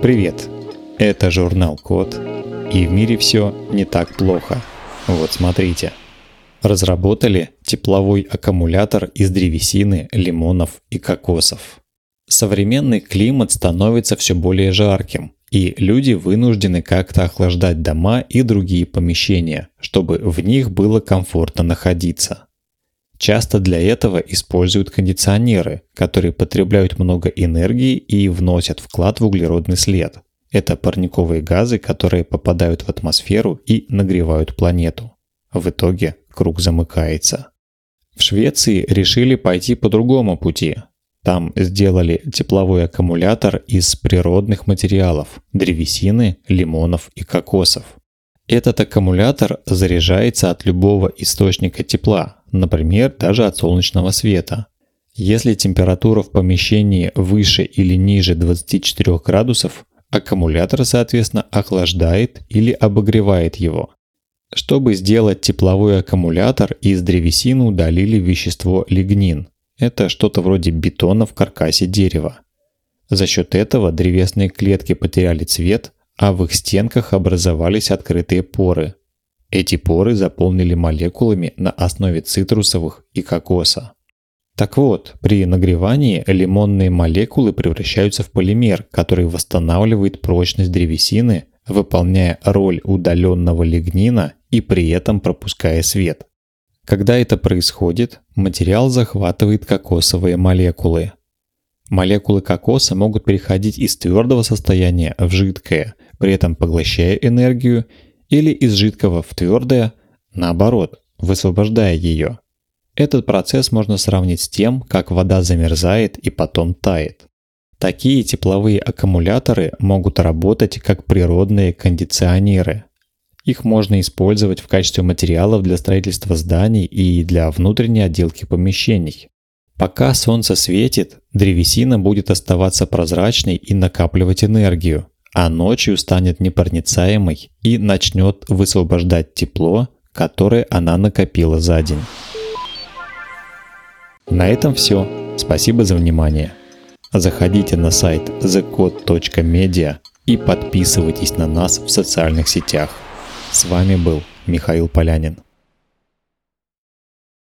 Привет! Это журнал Код, и в мире все не так плохо. Вот смотрите. Разработали тепловой аккумулятор из древесины, лимонов и кокосов. Современный климат становится все более жарким, и люди вынуждены как-то охлаждать дома и другие помещения, чтобы в них было комфортно находиться. Часто для этого используют кондиционеры, которые потребляют много энергии и вносят вклад в углеродный след. Это парниковые газы, которые попадают в атмосферу и нагревают планету. В итоге круг замыкается. В Швеции решили пойти по другому пути. Там сделали тепловой аккумулятор из природных материалов – древесины, лимонов и кокосов. Этот аккумулятор заряжается от любого источника тепла, например, даже от солнечного света. Если температура в помещении выше или ниже 24 градусов, аккумулятор, соответственно, охлаждает или обогревает его. Чтобы сделать тепловой аккумулятор, из древесины удалили вещество лигнин. Это что-то вроде бетона в каркасе дерева. За счет этого древесные клетки потеряли цвет, а в их стенках образовались открытые поры. Эти поры заполнили молекулами на основе цитрусовых и кокоса. Так вот, при нагревании лимонные молекулы превращаются в полимер, который восстанавливает прочность древесины, выполняя роль удаленного лигнина и при этом пропуская свет. Когда это происходит, материал захватывает кокосовые молекулы. Молекулы кокоса могут переходить из твердого состояния в жидкое, при этом поглощая энергию, или из жидкого в твердое, наоборот, высвобождая ее. Этот процесс можно сравнить с тем, как вода замерзает и потом тает. Такие тепловые аккумуляторы могут работать как природные кондиционеры. Их можно использовать в качестве материалов для строительства зданий и для внутренней отделки помещений. Пока солнце светит, древесина будет оставаться прозрачной и накапливать энергию, а ночью станет непроницаемой и начнет высвобождать тепло, которое она накопила за день. На этом все. Спасибо за внимание. Заходите на сайт thecode.media и подписывайтесь на нас в социальных сетях. С вами был Михаил Полянин.